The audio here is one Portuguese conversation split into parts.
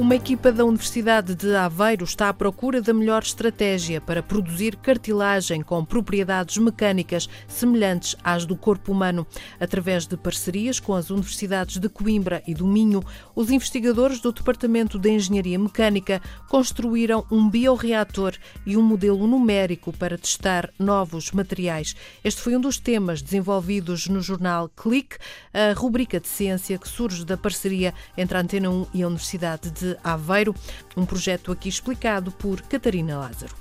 Uma equipa da Universidade de Aveiro está à procura da melhor estratégia para produzir cartilagem com propriedades mecânicas semelhantes às do corpo humano. Através de parcerias com as universidades de Coimbra e do Minho, os investigadores do Departamento de Engenharia Mecânica construíram um bioreator e um modelo numérico para testar novos materiais. Este foi um dos temas desenvolvidos no jornal Click, a rubrica de ciência que surge da parceria entre a Antena 1 e a Universidade de Aveiro, um projeto aqui explicado por Catarina Lázaro.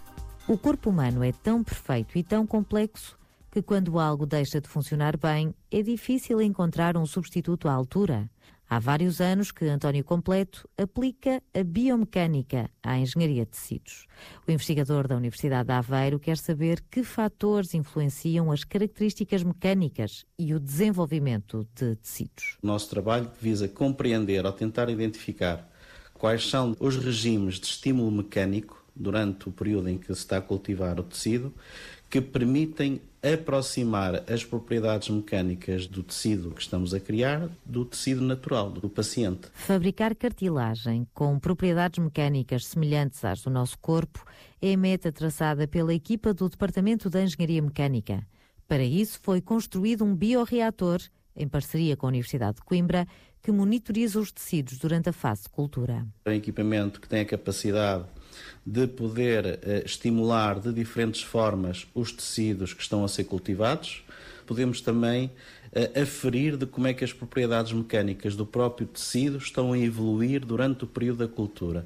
O corpo humano é tão perfeito e tão complexo que quando algo deixa de funcionar bem, é difícil encontrar um substituto à altura. Há vários anos que António Completo aplica a biomecânica à engenharia de tecidos. O investigador da Universidade de Aveiro quer saber que fatores influenciam as características mecânicas e o desenvolvimento de tecidos. O nosso trabalho visa compreender ou tentar identificar quais são os regimes de estímulo mecânico durante o período em que se está a cultivar o tecido que permitem aproximar as propriedades mecânicas do tecido que estamos a criar do tecido natural do paciente. Fabricar cartilagem com propriedades mecânicas semelhantes às do nosso corpo é a meta traçada pela equipa do Departamento de Engenharia Mecânica. Para isso foi construído um bioreator em parceria com a Universidade de Coimbra que monitoriza os tecidos durante a fase de cultura. É um equipamento que tem a capacidade de poder uh, estimular de diferentes formas os tecidos que estão a ser cultivados. Podemos também uh, aferir de como é que as propriedades mecânicas do próprio tecido estão a evoluir durante o período da cultura.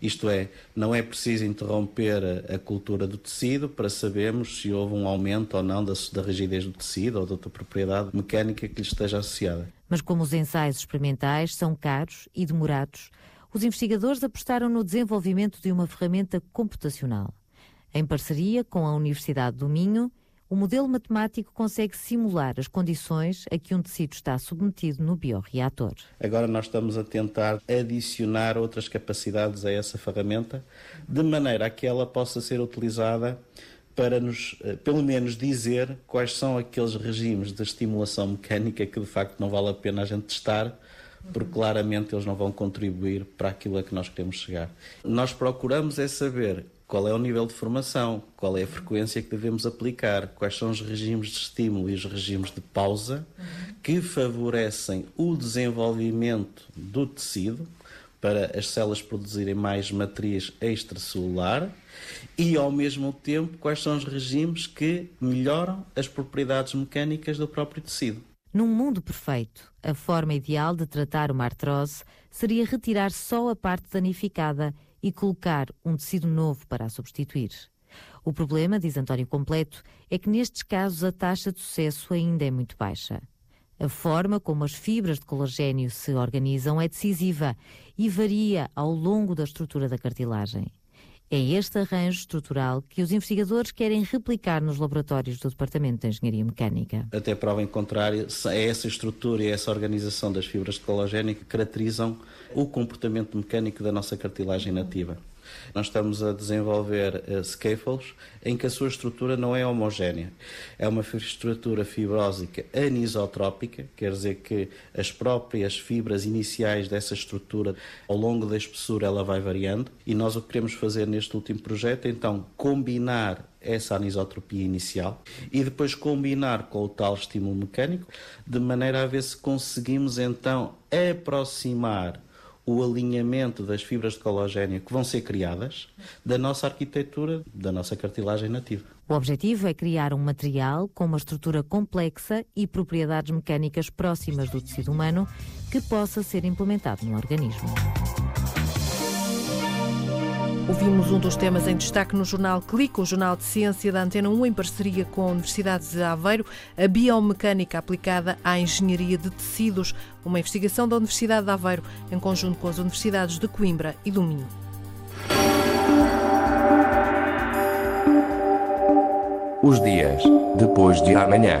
Isto é, não é preciso interromper a, a cultura do tecido para sabermos se houve um aumento ou não da, da rigidez do tecido ou de outra propriedade mecânica que lhe esteja associada. Mas como os ensaios experimentais são caros e demorados, os investigadores apostaram no desenvolvimento de uma ferramenta computacional. Em parceria com a Universidade do Minho, o modelo matemático consegue simular as condições a que um tecido está submetido no bioreator. Agora nós estamos a tentar adicionar outras capacidades a essa ferramenta, de maneira a que ela possa ser utilizada para nos, eh, pelo menos, dizer quais são aqueles regimes de estimulação mecânica que de facto não vale a pena a gente testar, porque claramente eles não vão contribuir para aquilo a que nós queremos chegar. Nós procuramos é saber qual é o nível de formação, qual é a frequência que devemos aplicar, quais são os regimes de estímulo e os regimes de pausa que favorecem o desenvolvimento do tecido para as células produzirem mais matriz extracelular e, ao mesmo tempo, quais são os regimes que melhoram as propriedades mecânicas do próprio tecido. Num mundo perfeito, a forma ideal de tratar uma artrose seria retirar só a parte danificada e colocar um tecido novo para a substituir. O problema, diz António Completo, é que nestes casos a taxa de sucesso ainda é muito baixa. A forma como as fibras de colagênio se organizam é decisiva e varia ao longo da estrutura da cartilagem. É este arranjo estrutural que os investigadores querem replicar nos laboratórios do Departamento de Engenharia Mecânica. Até prova em contrário, é essa estrutura e essa organização das fibras de colagênio que caracterizam o comportamento mecânico da nossa cartilagem nativa. Nós estamos a desenvolver uh, scaffolds em que a sua estrutura não é homogénea. É uma estrutura fibrósica anisotrópica, quer dizer que as próprias fibras iniciais dessa estrutura, ao longo da espessura, ela vai variando. E nós o que queremos fazer neste último projeto é então combinar essa anisotropia inicial e depois combinar com o tal estímulo mecânico, de maneira a ver se conseguimos então aproximar o alinhamento das fibras de colagênio que vão ser criadas da nossa arquitetura, da nossa cartilagem nativa. O objetivo é criar um material com uma estrutura complexa e propriedades mecânicas próximas do tecido humano que possa ser implementado no organismo. Ouvimos um dos temas em destaque no jornal Clique, o jornal de ciência da Antena 1, em parceria com a Universidade de Aveiro, a biomecânica aplicada à engenharia de tecidos, uma investigação da Universidade de Aveiro, em conjunto com as universidades de Coimbra e do Minho. Os dias depois de amanhã.